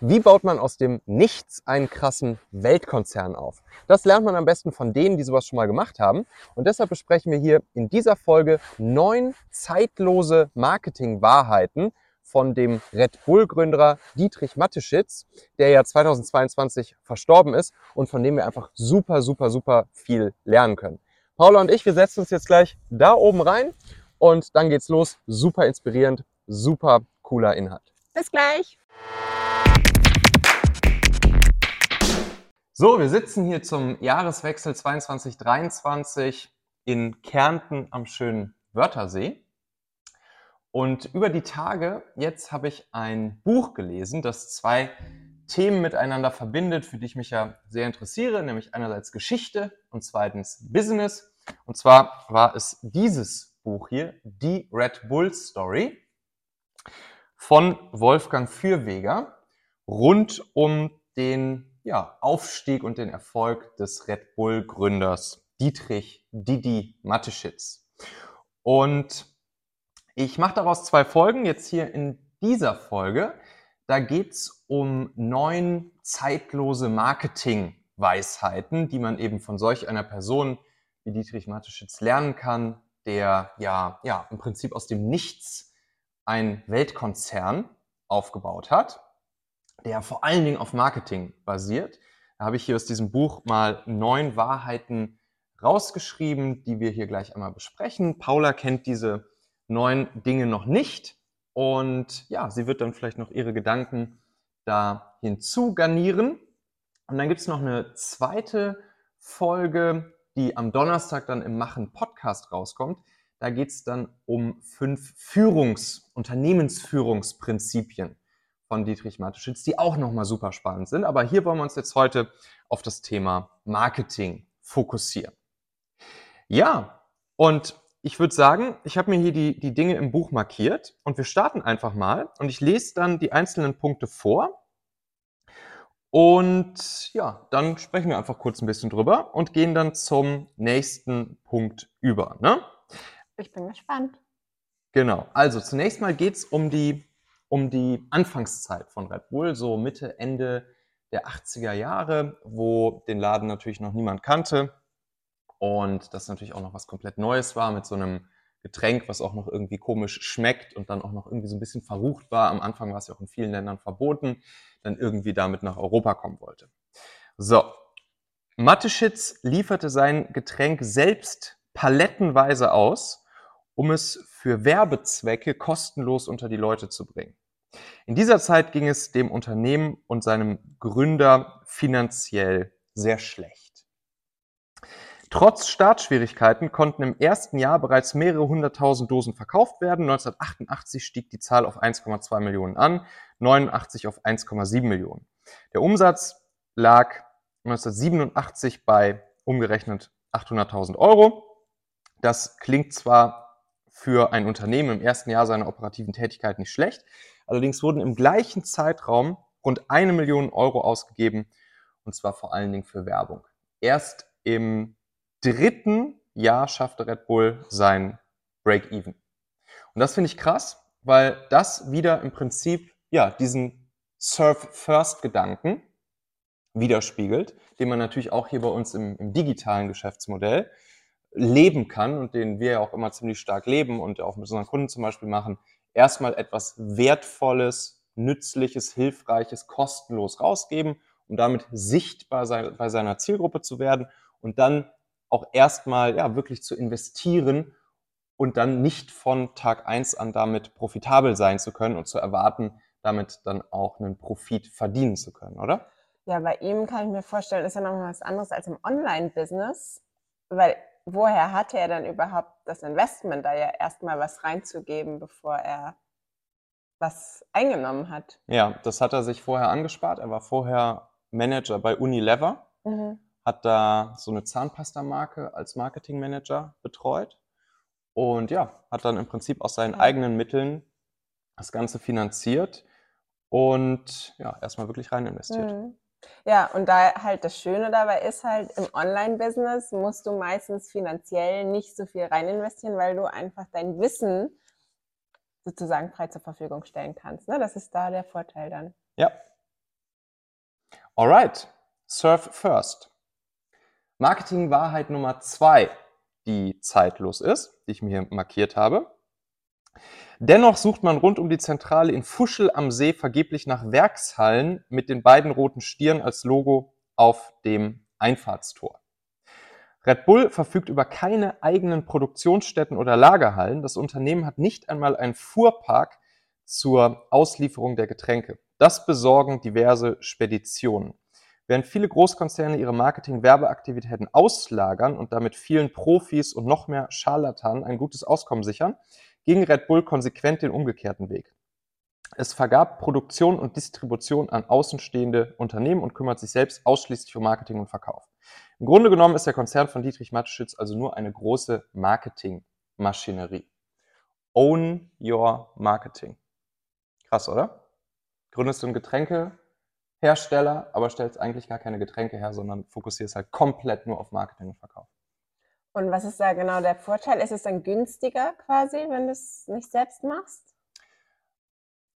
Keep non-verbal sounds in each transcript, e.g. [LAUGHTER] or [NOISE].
Wie baut man aus dem Nichts einen krassen Weltkonzern auf? Das lernt man am besten von denen, die sowas schon mal gemacht haben. Und deshalb besprechen wir hier in dieser Folge neun zeitlose Marketing-Wahrheiten von dem Red Bull-Gründer Dietrich Matteschitz, der ja 2022 verstorben ist und von dem wir einfach super, super, super viel lernen können. Paula und ich, wir setzen uns jetzt gleich da oben rein und dann geht's los. Super inspirierend, super cooler Inhalt. Bis gleich! So, wir sitzen hier zum Jahreswechsel 22-23 in Kärnten am schönen Wörthersee. Und über die Tage, jetzt habe ich ein Buch gelesen, das zwei Themen miteinander verbindet, für die ich mich ja sehr interessiere, nämlich einerseits Geschichte und zweitens Business. Und zwar war es dieses Buch hier, die Red Bull Story von Wolfgang Fürweger rund um den ja, Aufstieg und den Erfolg des Red Bull Gründers Dietrich Didi Mateschitz. Und ich mache daraus zwei Folgen, jetzt hier in dieser Folge. Da geht es um neun zeitlose Marketing-Weisheiten, die man eben von solch einer Person wie Dietrich Mateschitz lernen kann, der ja, ja im Prinzip aus dem Nichts ein Weltkonzern aufgebaut hat der vor allen Dingen auf Marketing basiert. Da habe ich hier aus diesem Buch mal neun Wahrheiten rausgeschrieben, die wir hier gleich einmal besprechen. Paula kennt diese neun Dinge noch nicht und ja, sie wird dann vielleicht noch ihre Gedanken da hinzugarnieren. Und dann gibt es noch eine zweite Folge, die am Donnerstag dann im Machen Podcast rauskommt. Da geht es dann um fünf Führungs-, Unternehmensführungsprinzipien von Dietrich Mateschitz, die auch nochmal super spannend sind. Aber hier wollen wir uns jetzt heute auf das Thema Marketing fokussieren. Ja, und ich würde sagen, ich habe mir hier die, die Dinge im Buch markiert und wir starten einfach mal und ich lese dann die einzelnen Punkte vor. Und ja, dann sprechen wir einfach kurz ein bisschen drüber und gehen dann zum nächsten Punkt über. Ne? Ich bin gespannt. Genau, also zunächst mal geht es um die um die Anfangszeit von Red Bull, so Mitte, Ende der 80er Jahre, wo den Laden natürlich noch niemand kannte und das natürlich auch noch was komplett Neues war mit so einem Getränk, was auch noch irgendwie komisch schmeckt und dann auch noch irgendwie so ein bisschen verrucht war. Am Anfang war es ja auch in vielen Ländern verboten, dann irgendwie damit nach Europa kommen wollte. So, Mateschitz lieferte sein Getränk selbst palettenweise aus, um es für Werbezwecke kostenlos unter die Leute zu bringen. In dieser Zeit ging es dem Unternehmen und seinem Gründer finanziell sehr schlecht. Trotz Startschwierigkeiten konnten im ersten Jahr bereits mehrere hunderttausend Dosen verkauft werden. 1988 stieg die Zahl auf 1,2 Millionen an, 89 auf 1,7 Millionen. Der Umsatz lag 1987 bei umgerechnet 800.000 Euro. Das klingt zwar für ein Unternehmen im ersten Jahr seiner operativen Tätigkeit nicht schlecht. Allerdings wurden im gleichen Zeitraum rund eine Million Euro ausgegeben, und zwar vor allen Dingen für Werbung. Erst im dritten Jahr schaffte Red Bull sein Break-Even. Und das finde ich krass, weil das wieder im Prinzip ja diesen Surf-First-Gedanken widerspiegelt, den man natürlich auch hier bei uns im, im digitalen Geschäftsmodell leben kann und den wir ja auch immer ziemlich stark leben und auch mit unseren Kunden zum Beispiel machen, erstmal etwas Wertvolles, Nützliches, Hilfreiches, kostenlos rausgeben, um damit sichtbar sein, bei seiner Zielgruppe zu werden und dann auch erstmal ja, wirklich zu investieren und dann nicht von Tag eins an damit profitabel sein zu können und zu erwarten, damit dann auch einen Profit verdienen zu können, oder? Ja, bei ihm kann ich mir vorstellen, ist ja noch was anderes als im Online-Business, weil woher hatte er dann überhaupt das Investment, da ja erstmal was reinzugeben, bevor er was eingenommen hat? Ja, das hat er sich vorher angespart. Er war vorher Manager bei Unilever, mhm. hat da so eine Zahnpasta-Marke als Marketingmanager betreut und ja, hat dann im Prinzip aus seinen ja. eigenen Mitteln das Ganze finanziert und ja, erstmal wirklich rein investiert. Mhm. Ja, und da halt das Schöne dabei ist halt, im Online-Business musst du meistens finanziell nicht so viel rein investieren, weil du einfach dein Wissen sozusagen frei zur Verfügung stellen kannst. Ne? Das ist da der Vorteil dann. Ja, Alright, Surf First. Marketing-Wahrheit Nummer zwei, die zeitlos ist, die ich mir hier markiert habe. Dennoch sucht man rund um die Zentrale in Fuschel am See vergeblich nach Werkshallen mit den beiden roten Stieren als Logo auf dem Einfahrtstor. Red Bull verfügt über keine eigenen Produktionsstätten oder Lagerhallen. Das Unternehmen hat nicht einmal einen Fuhrpark zur Auslieferung der Getränke. Das besorgen diverse Speditionen. Während viele Großkonzerne ihre Marketing-Werbeaktivitäten auslagern und damit vielen Profis und noch mehr Scharlatanen ein gutes Auskommen sichern, ging Red Bull konsequent den umgekehrten Weg. Es vergab Produktion und Distribution an außenstehende Unternehmen und kümmert sich selbst ausschließlich um Marketing und Verkauf. Im Grunde genommen ist der Konzern von Dietrich Mateschitz also nur eine große Marketingmaschinerie. Own your marketing. Krass, oder? Gründest du einen Getränkehersteller, aber stellst eigentlich gar keine Getränke her, sondern fokussierst halt komplett nur auf Marketing und Verkauf. Und was ist da genau der Vorteil? Ist es dann günstiger quasi, wenn du es nicht selbst machst?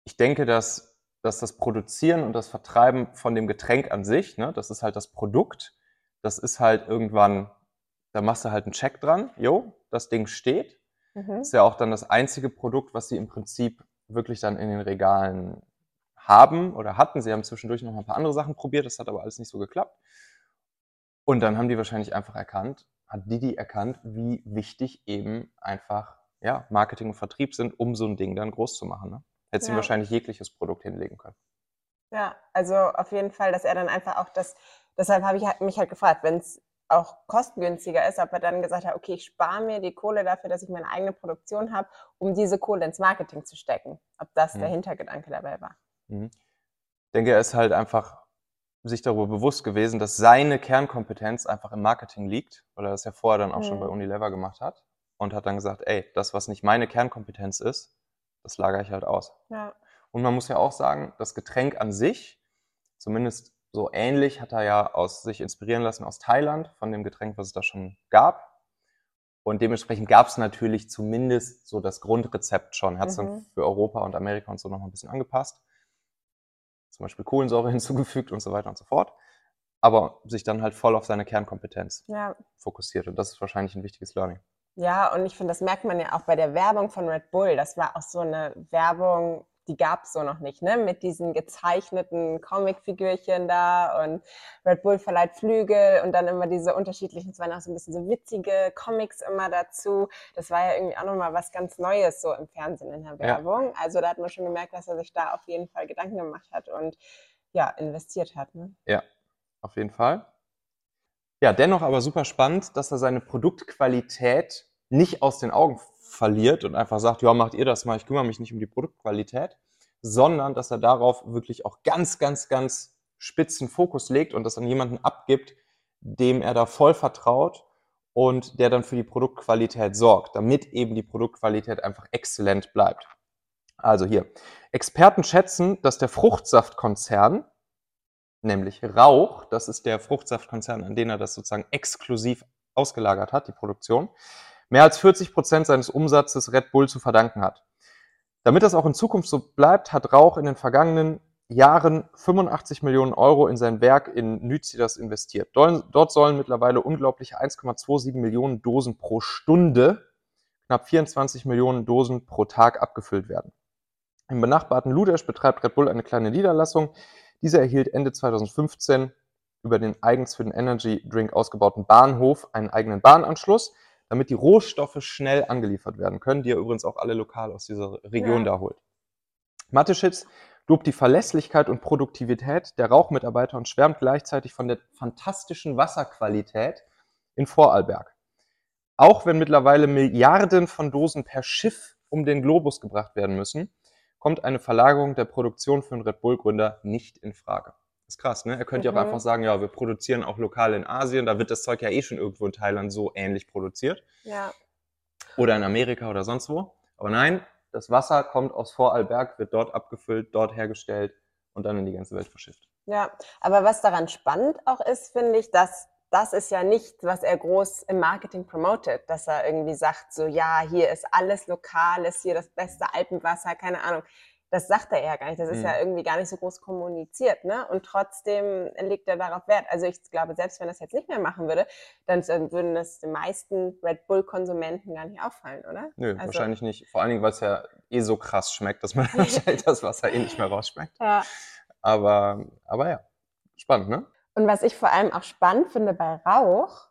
Ich denke, dass, dass das Produzieren und das Vertreiben von dem Getränk an sich, ne, das ist halt das Produkt, das ist halt irgendwann, da machst du halt einen Check dran, jo, das Ding steht. Mhm. Das ist ja auch dann das einzige Produkt, was sie im Prinzip wirklich dann in den Regalen haben oder hatten. Sie haben zwischendurch noch ein paar andere Sachen probiert, das hat aber alles nicht so geklappt. Und dann haben die wahrscheinlich einfach erkannt, hat Didi erkannt, wie wichtig eben einfach ja, Marketing und Vertrieb sind, um so ein Ding dann groß zu machen. Ne? Hätte sie ja. wahrscheinlich jegliches Produkt hinlegen können. Ja, also auf jeden Fall, dass er dann einfach auch das, deshalb habe ich halt, mich halt gefragt, wenn es auch kostengünstiger ist, ob er dann gesagt hat, okay, ich spare mir die Kohle dafür, dass ich meine eigene Produktion habe, um diese Kohle ins Marketing zu stecken. Ob das mhm. der Hintergedanke dabei war. Mhm. Ich denke, er ist halt einfach sich darüber bewusst gewesen, dass seine Kernkompetenz einfach im Marketing liegt, weil er das ja vorher dann auch mhm. schon bei Unilever gemacht hat und hat dann gesagt, ey, das, was nicht meine Kernkompetenz ist, das lagere ich halt aus. Ja. Und man muss ja auch sagen, das Getränk an sich, zumindest so ähnlich, hat er ja aus sich inspirieren lassen aus Thailand, von dem Getränk, was es da schon gab. Und dementsprechend gab es natürlich zumindest so das Grundrezept schon. Hat es mhm. dann für Europa und Amerika und so noch ein bisschen angepasst zum Beispiel Kohlensäure [LAUGHS] hinzugefügt und so weiter und so fort. Aber sich dann halt voll auf seine Kernkompetenz ja. fokussiert. Und das ist wahrscheinlich ein wichtiges Learning. Ja, und ich finde, das merkt man ja auch bei der Werbung von Red Bull. Das war auch so eine Werbung, die gab es so noch nicht, ne? Mit diesen gezeichneten Comicfigürchen da und Red Bull verleiht Flügel und dann immer diese unterschiedlichen, es waren auch so ein bisschen so witzige Comics immer dazu. Das war ja irgendwie auch nochmal was ganz Neues so im Fernsehen in der Werbung. Ja. Also da hat man schon gemerkt, dass er sich da auf jeden Fall Gedanken gemacht hat und ja, investiert hat. Ne? Ja, auf jeden Fall. Ja, dennoch aber super spannend, dass er seine Produktqualität nicht aus den Augen verliert und einfach sagt, ja, macht ihr das mal, ich kümmere mich nicht um die Produktqualität, sondern dass er darauf wirklich auch ganz, ganz, ganz spitzen Fokus legt und das an jemanden abgibt, dem er da voll vertraut und der dann für die Produktqualität sorgt, damit eben die Produktqualität einfach exzellent bleibt. Also hier, Experten schätzen, dass der Fruchtsaftkonzern, nämlich Rauch, das ist der Fruchtsaftkonzern, an den er das sozusagen exklusiv ausgelagert hat, die Produktion, mehr als 40 Prozent seines Umsatzes Red Bull zu verdanken hat. Damit das auch in Zukunft so bleibt, hat Rauch in den vergangenen Jahren 85 Millionen Euro in sein Werk in Nüzidas investiert. Dort sollen mittlerweile unglaubliche 1,27 Millionen Dosen pro Stunde, knapp 24 Millionen Dosen pro Tag abgefüllt werden. Im benachbarten Ludesch betreibt Red Bull eine kleine Niederlassung. Diese erhielt Ende 2015 über den eigens für den Energy Drink ausgebauten Bahnhof einen eigenen Bahnanschluss damit die Rohstoffe schnell angeliefert werden können, die er übrigens auch alle lokal aus dieser Region ja. da holt. Mateschitz lobt die Verlässlichkeit und Produktivität der Rauchmitarbeiter und schwärmt gleichzeitig von der fantastischen Wasserqualität in Vorarlberg. Auch wenn mittlerweile Milliarden von Dosen per Schiff um den Globus gebracht werden müssen, kommt eine Verlagerung der Produktion für einen Red Bull-Gründer nicht in Frage ist krass, ne? Er könnte ja mhm. auch einfach sagen, ja, wir produzieren auch lokal in Asien, da wird das Zeug ja eh schon irgendwo in Thailand so ähnlich produziert. Ja. Oder in Amerika oder sonst wo. Aber nein, das Wasser kommt aus Vorarlberg, wird dort abgefüllt, dort hergestellt und dann in die ganze Welt verschifft. Ja, aber was daran spannend auch ist, finde ich, dass das ist ja nicht, was er groß im Marketing promotet, dass er irgendwie sagt, so ja, hier ist alles lokal, ist hier das beste Alpenwasser, keine Ahnung das sagt er ja gar nicht. Das ist Mhm. ja irgendwie gar nicht so groß kommuniziert, ne? Und trotzdem legt er darauf Wert. Also ich glaube, selbst wenn er das jetzt nicht mehr machen würde, dann, dann würden das den meisten Red Bull-Konsumenten gar nicht auffallen, oder? Nö, Also- wahrscheinlich nicht. Vor allen Dingen, weil es ja eh so krass schmeckt, dass man [LAUGHS] wahrscheinlich das Wasser eh nicht mehr rausschmeckt. Ja. Aber, aber ja, spannend, ne? Und was ich vor allem auch spannend finde bei Rauch,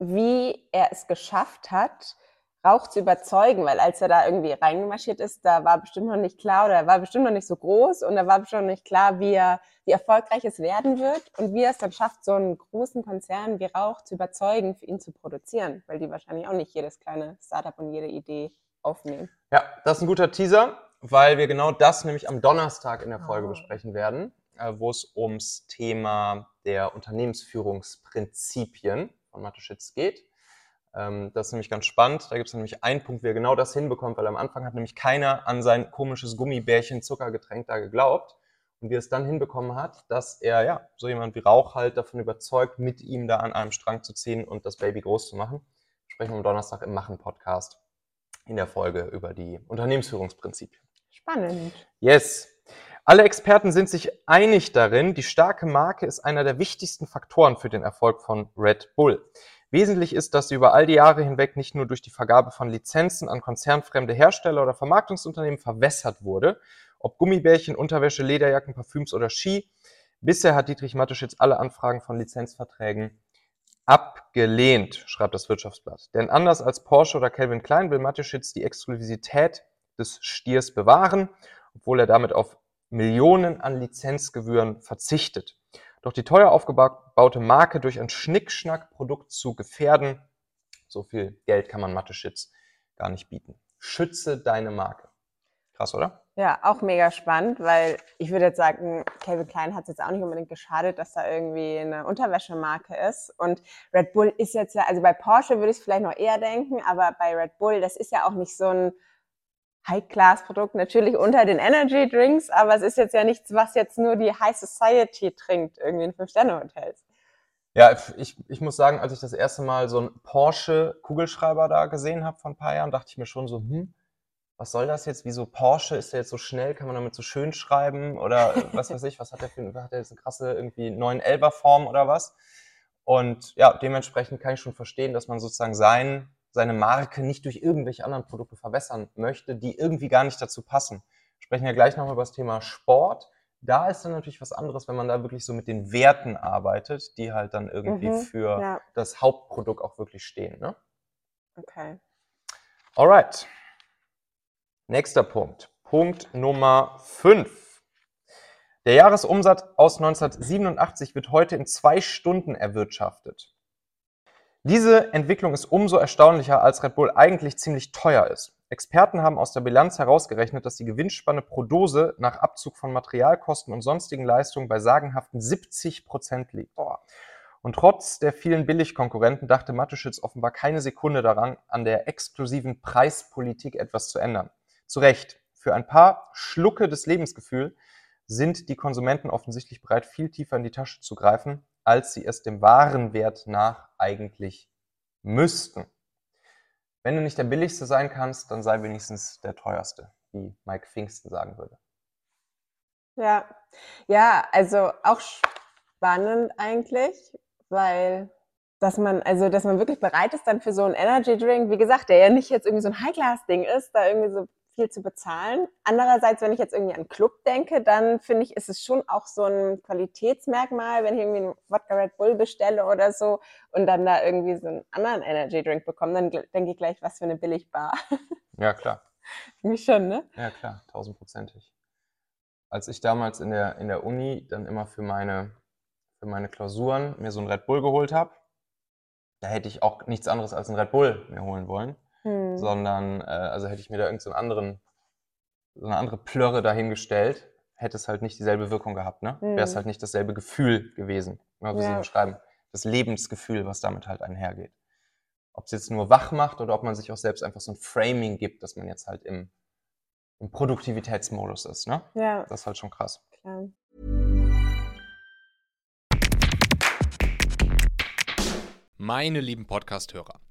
wie er es geschafft hat, Rauch zu überzeugen, weil als er da irgendwie reingemarschiert ist, da war bestimmt noch nicht klar oder er war bestimmt noch nicht so groß und da war bestimmt noch nicht klar, wie, er, wie erfolgreich es werden wird und wie er es dann schafft, so einen großen Konzern wie Rauch zu überzeugen, für ihn zu produzieren, weil die wahrscheinlich auch nicht jedes kleine Startup und jede Idee aufnehmen. Ja, das ist ein guter Teaser, weil wir genau das nämlich am Donnerstag in der Folge Oh. besprechen werden, äh, wo es ums Thema der Unternehmensführungsprinzipien von Mateschitz geht. Ähm, Das ist nämlich ganz spannend. Da gibt es nämlich einen Punkt, wie er genau das hinbekommt, weil am Anfang hat nämlich keiner an sein komisches Gummibärchen Zuckergetränk da geglaubt. Und wie er es dann hinbekommen hat, dass er ja so jemand wie Rauch halt davon überzeugt, mit ihm da an einem Strang zu ziehen und das Baby groß zu machen. Sprechen wir am Donnerstag im Machen-Podcast in der Folge über die Unternehmensführungsprinzipien. Spannend. Yes. Alle Experten sind sich einig darin, die starke Marke ist einer der wichtigsten Faktoren für den Erfolg von Red Bull. Wesentlich ist, dass sie über all die Jahre hinweg nicht nur durch die Vergabe von Lizenzen an konzernfremde Hersteller oder Vermarktungsunternehmen verwässert wurde, ob Gummibärchen, Unterwäsche, Lederjacken, Parfüms oder Ski. Bisher hat Dietrich Mateschitz alle Anfragen von Lizenzverträgen abgelehnt, schreibt das Wirtschaftsblatt. Denn anders als Porsche oder Calvin Klein will Mateschitz die Exklusivität des Stiers bewahren, obwohl er damit auf Millionen an Lizenzgebühren verzichtet. Doch die teuer aufgebaute Marke durch ein Schnickschnack-Produkt zu gefährden, so viel Geld kann man Mateschitz gar nicht bieten. Schütze deine Marke. Krass, oder? Ja, auch mega spannend, weil ich würde jetzt sagen, Calvin Klein hat es jetzt auch nicht unbedingt geschadet, dass da irgendwie eine Unterwäschemarke ist. Und Red Bull ist jetzt ja, also bei Porsche würde ich es vielleicht noch eher denken, aber bei Red Bull, das ist ja auch nicht so ein High-Class-Produkt, natürlich unter den Energy Drinks, aber es ist jetzt ja nichts, was jetzt nur die High Society trinkt, irgendwie in Fünf-Sterne-Hotels. Ja, ich, ich muss sagen, als ich das erste Mal so einen Porsche-Kugelschreiber da gesehen habe vor ein paar Jahren, dachte ich mir schon so, hm, was soll das jetzt? Wieso Porsche? Ist der jetzt so schnell? Kann man damit so schön schreiben? Oder was weiß ich, was hat der für hat der jetzt eine krasse irgendwie 911er Form oder was? Und ja, dementsprechend kann ich schon verstehen, dass man sozusagen sein, seine Marke nicht durch irgendwelche anderen Produkte verwässern möchte, die irgendwie gar nicht dazu passen. Wir sprechen ja gleich nochmal über das Thema Sport. Da ist dann natürlich was anderes, wenn man da wirklich so mit den Werten arbeitet, die halt dann irgendwie Mhm, für Ja, das Hauptprodukt auch wirklich stehen. Ne? okay. Alright. Nächster Punkt. Punkt Nummer 5. Der Jahresumsatz aus 1987 wird heute in zwei Stunden erwirtschaftet. Diese Entwicklung ist umso erstaunlicher, als Red Bull eigentlich ziemlich teuer ist. Experten haben aus der Bilanz herausgerechnet, dass die Gewinnspanne pro Dose nach Abzug von Materialkosten und sonstigen Leistungen bei sagenhaften 70 Prozent liegt. Und trotz der vielen Billigkonkurrenten dachte Mateschitz offenbar keine Sekunde daran, an der exklusiven Preispolitik etwas zu ändern. Zu Recht. Für ein paar Schlucke des Lebensgefühl sind die Konsumenten offensichtlich bereit, viel tiefer in die Tasche zu greifen, als sie es dem wahren Wert nach eigentlich müssten. Wenn du nicht der billigste sein kannst, dann sei wenigstens der teuerste, wie Mike Pfingsten sagen würde. Ja, ja, also auch spannend eigentlich, weil dass man, also dass man wirklich bereit ist dann für so einen Energy Drink, wie gesagt, der ja nicht jetzt irgendwie so ein High-Class-Ding ist, da irgendwie so viel zu bezahlen. Andererseits, wenn ich jetzt irgendwie an Club denke, dann finde ich, ist es schon auch so ein Qualitätsmerkmal, wenn ich irgendwie einen Wodka Red Bull bestelle oder so und dann da irgendwie so einen anderen Energy Drink bekomme, dann denke ich gleich, was für eine Billigbar. [LAUGHS] Ja, klar. Irgendwie schon, ne? Ja, klar, tausendprozentig. Als ich damals in der, in der Uni dann immer für meine, für meine Klausuren mir so einen Red Bull geholt habe, da hätte ich auch nichts anderes als einen Red Bull mir holen wollen, Hm. sondern äh, also hätte ich mir da irgendeinen so einen anderen, so eine andere Plörre dahingestellt, hätte es halt nicht dieselbe Wirkung gehabt, ne? Wäre es halt nicht dasselbe Gefühl gewesen, genau wie Sie Ja. beschreiben. Das Lebensgefühl, was damit halt einhergeht. Ob es jetzt nur wach macht oder ob man sich auch selbst einfach so ein Framing gibt, dass man jetzt halt im, im Produktivitätsmodus ist, ne? Ja, Das ist halt schon krass. klar. Meine lieben Podcast-Hörer,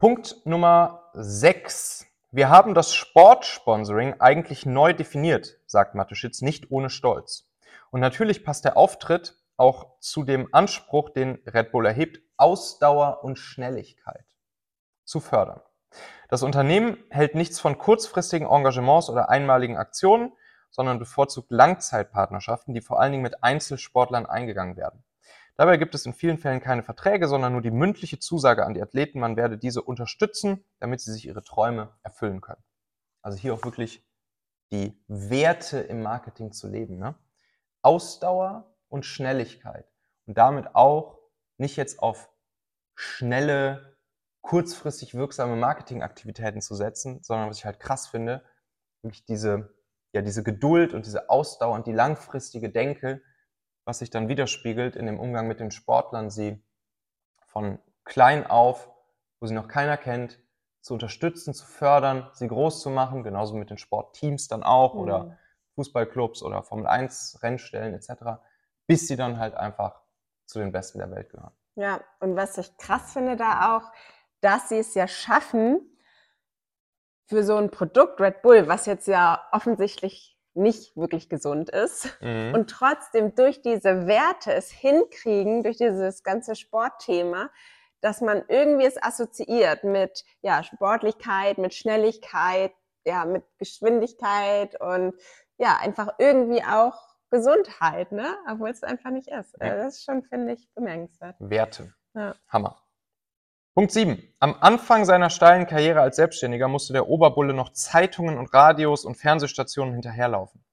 Punkt Nummer 6. Wir haben das Sportsponsoring eigentlich neu definiert, sagt Mateschitz, nicht ohne Stolz. Und natürlich passt der Auftritt auch zu dem Anspruch, den Red Bull erhebt, Ausdauer und Schnelligkeit zu fördern. Das Unternehmen hält nichts von kurzfristigen Engagements oder einmaligen Aktionen, sondern bevorzugt Langzeitpartnerschaften, die vor allen Dingen mit Einzelsportlern eingegangen werden. Dabei gibt es in vielen Fällen keine Verträge, sondern nur die mündliche Zusage an die Athleten, man werde diese unterstützen, damit sie sich ihre Träume erfüllen können. Also hier auch wirklich die Werte im Marketing zu leben. Ne? Ausdauer und Schnelligkeit. Und damit auch nicht jetzt auf schnelle, kurzfristig wirksame Marketingaktivitäten zu setzen, sondern was ich halt krass finde, wirklich diese, ja, diese Geduld und diese Ausdauer und die langfristige Denke, was sich dann widerspiegelt in dem Umgang mit den Sportlern, sie von klein auf, wo sie noch keiner kennt, zu unterstützen, zu fördern, sie groß zu machen, genauso mit den Sportteams dann auch mhm. oder Fußballclubs oder Formel 1 Rennstellen etc., bis sie dann halt einfach zu den Besten der Welt gehören. Ja, und was ich krass finde da auch, dass sie es ja schaffen, für so ein Produkt Red Bull, was jetzt ja offensichtlich nicht wirklich gesund ist mhm. und trotzdem durch diese Werte es hinkriegen, durch dieses ganze Sportthema, dass man irgendwie es assoziiert mit ja, Sportlichkeit, mit Schnelligkeit, ja, mit Geschwindigkeit und ja, einfach irgendwie auch Gesundheit, ne? Obwohl es einfach nicht ist. Ja. Das ist schon, finde ich, bemerkenswert. Werte. Ja. Hammer. Punkt 7. Am Anfang seiner steilen Karriere als Selbstständiger musste der Oberbulle noch Zeitungen und Radios und Fernsehstationen hinterherlaufen.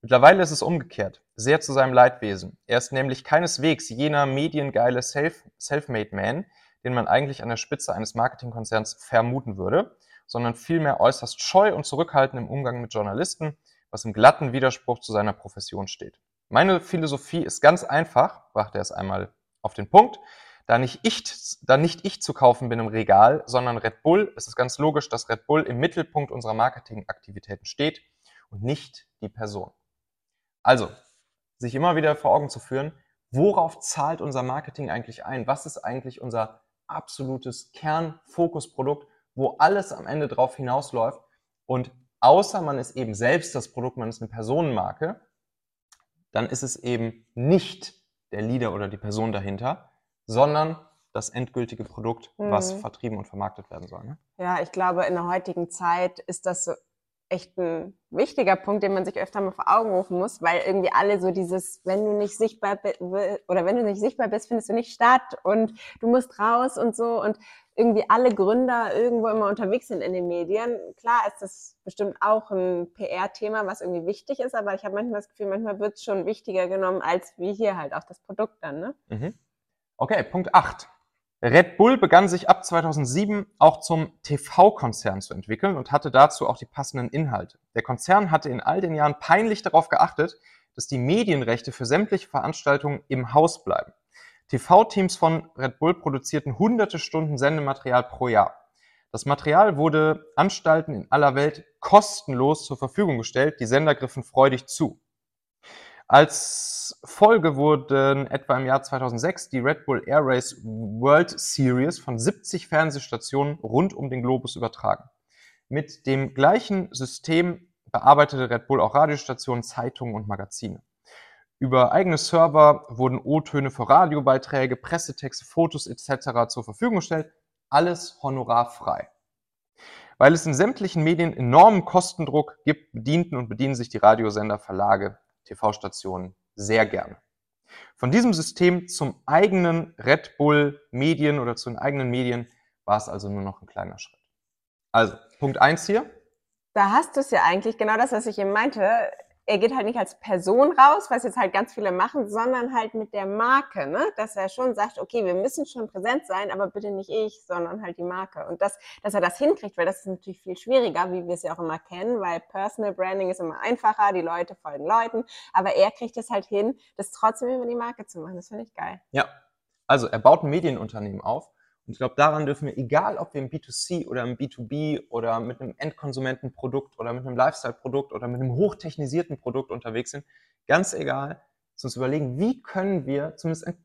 Mittlerweile ist es umgekehrt, sehr zu seinem Leidwesen. Er ist nämlich keineswegs jener mediengeile Self Selfmade Man, den man eigentlich an der Spitze eines Marketingkonzerns vermuten würde, sondern vielmehr äußerst scheu und zurückhaltend im Umgang mit Journalisten, was im glatten Widerspruch zu seiner Profession steht. Meine Philosophie ist ganz einfach, brachte er es einmal auf den Punkt. Da nicht, ich, da nicht ich zu kaufen bin im Regal, sondern Red Bull, ist es ganz logisch, dass Red Bull im Mittelpunkt unserer Marketingaktivitäten steht und nicht die Person. Also, sich immer wieder vor Augen zu führen, worauf zahlt unser Marketing eigentlich ein? Was ist eigentlich unser absolutes Kernfokusprodukt, wo alles am Ende drauf hinausläuft? Und außer man ist eben selbst das Produkt, man ist eine Personenmarke, dann ist es eben nicht der Leader oder die Person dahinter, sondern das endgültige Produkt, mhm. was vertrieben und vermarktet werden soll. Ne? Ja, ich glaube, in der heutigen Zeit ist das so echt ein wichtiger Punkt, den man sich öfter mal vor Augen rufen muss, weil irgendwie alle so dieses, wenn du nicht sichtbar bist oder wenn du nicht sichtbar bist, findest du nicht statt und du musst raus und so und irgendwie alle Gründer irgendwo immer unterwegs sind in den Medien. Klar ist das bestimmt auch ein PR-Thema, was irgendwie wichtig ist, aber ich habe manchmal das Gefühl, manchmal wird es schon wichtiger genommen, als wie hier halt auch das Produkt dann. Ne? Mhm. Okay, Punkt 8. Red Bull begann sich ab 2007 auch zum TV-Konzern zu entwickeln und hatte dazu auch die passenden Inhalte. Der Konzern hatte in all den Jahren peinlich darauf geachtet, dass die Medienrechte für sämtliche Veranstaltungen im Haus bleiben. TV-Teams von Red Bull produzierten hunderte Stunden Sendematerial pro Jahr. Das Material wurde Anstalten in aller Welt kostenlos zur Verfügung gestellt, die Sender griffen freudig zu. Als Folge wurden etwa im Jahr 2006 die Red Bull Air Race World Series von 70 Fernsehstationen rund um den Globus übertragen. Mit dem gleichen System bearbeitete Red Bull auch Radiostationen, Zeitungen und Magazine. Über eigene Server wurden O-Töne für Radiobeiträge, Pressetexte, Fotos etc. zur Verfügung gestellt. Alles honorarfrei. Weil es in sämtlichen Medien enormen Kostendruck gibt, bedienten und bedienen sich die Radiosender, Verlage, TV-Stationen sehr gerne. Von diesem System zum eigenen Red Bull Medien oder zu den eigenen Medien war es also nur noch ein kleiner Schritt. Also, Punkt 1 hier. Da hast du es ja eigentlich, genau das, was ich eben meinte er geht halt nicht als Person raus, was jetzt halt ganz viele machen, sondern halt mit der Marke, ne? dass er schon sagt, okay, wir müssen schon präsent sein, aber bitte nicht ich, sondern halt die Marke. Und das, dass er das hinkriegt, weil das ist natürlich viel schwieriger, wie wir es ja auch immer kennen, weil Personal Branding ist immer einfacher, die Leute folgen Leuten, aber er kriegt es halt hin, das trotzdem über die Marke zu machen. Das finde ich geil. Ja, also er baut ein Medienunternehmen auf und ich glaube, daran dürfen wir, egal ob wir im B2C oder im B2B oder mit einem Endkonsumentenprodukt oder mit einem Lifestyle-Produkt oder mit einem hochtechnisierten Produkt unterwegs sind, ganz egal, uns überlegen, wie können wir zumindest ein,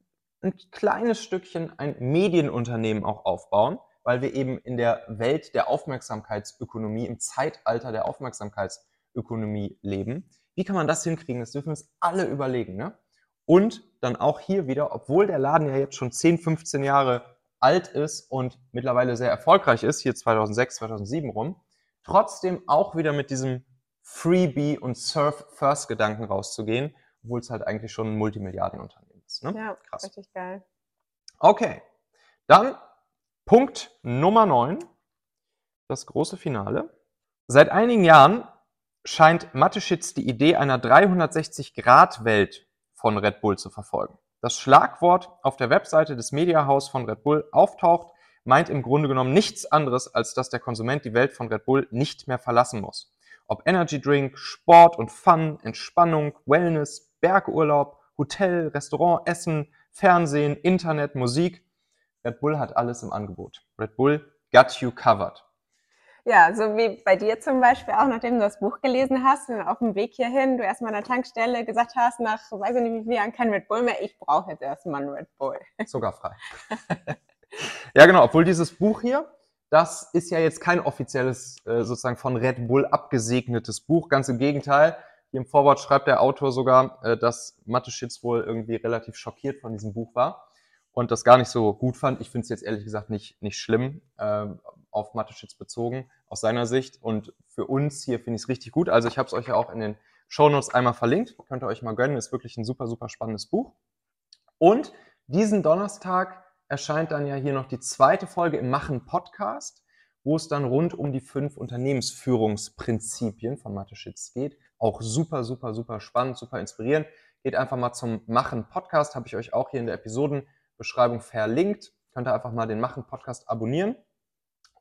ein kleines Stückchen ein Medienunternehmen auch aufbauen, weil wir eben in der Welt der Aufmerksamkeitsökonomie, im Zeitalter der Aufmerksamkeitsökonomie leben. Wie kann man das hinkriegen? Das dürfen wir uns alle überlegen. Ne? Und dann auch hier wieder, obwohl der Laden ja jetzt schon 10, 15 Jahre alt ist und mittlerweile sehr erfolgreich ist, hier 2006, 2007 rum, trotzdem auch wieder mit diesem Freebie und Surf-First-Gedanken rauszugehen, obwohl es halt eigentlich schon ein Multimilliardenunternehmen ist. Ne? Ja, Krass. richtig geil. Okay, dann Punkt Nummer 9, das große Finale. Seit einigen Jahren scheint Mateschitz die Idee einer 360-Grad-Welt von Red Bull zu verfolgen. Das Schlagwort auf der Webseite des Mediahaus von Red Bull auftaucht, meint im Grunde genommen nichts anderes, als dass der Konsument die Welt von Red Bull nicht mehr verlassen muss. Ob Energy Drink, Sport und Fun, Entspannung, Wellness, Bergurlaub, Hotel, Restaurant, Essen, Fernsehen, Internet, Musik. Red Bull hat alles im Angebot. Red Bull got you covered. Ja, so wie bei dir zum Beispiel auch, nachdem du das Buch gelesen hast und auf dem Weg hierhin du erstmal an der Tankstelle gesagt hast, nach weiß ich nicht wie vielen Jahren kein Red Bull mehr, ich brauche jetzt erstmal einen Red Bull. Sogar frei. [LAUGHS] ja, genau, obwohl dieses Buch hier, das ist ja jetzt kein offizielles, äh, sozusagen von Red Bull abgesegnetes Buch, ganz im Gegenteil. Hier im Vorwort schreibt der Autor sogar, äh, dass Mateschitz wohl irgendwie relativ schockiert von diesem Buch war und das gar nicht so gut fand. Ich finde es jetzt ehrlich gesagt nicht, nicht schlimm, äh, auf Mateschitz bezogen, aus seiner Sicht. Und für uns hier finde ich es richtig gut. Also ich habe es euch ja auch in den Shownotes einmal verlinkt. Könnt ihr euch mal gönnen. Ist wirklich ein super, super spannendes Buch. Und diesen Donnerstag erscheint dann ja hier noch die zweite Folge im Machen Podcast, wo es dann rund um die fünf Unternehmensführungsprinzipien von Mateschitz geht. Auch super, super, super spannend, super inspirierend. Geht einfach mal zum Machen Podcast, habe ich euch auch hier in der Episodenbeschreibung verlinkt. Könnt ihr einfach mal den Machen Podcast abonnieren.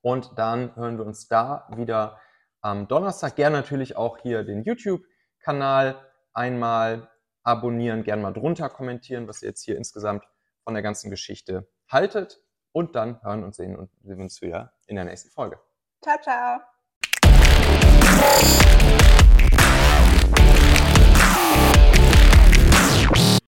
Und dann hören wir uns da wieder am Donnerstag. Gerne natürlich auch hier den YouTube-Kanal einmal abonnieren, gerne mal drunter kommentieren, was ihr jetzt hier insgesamt von der ganzen Geschichte haltet. Und dann hören und sehen und sehen uns wieder in der nächsten Folge. Ciao, ciao.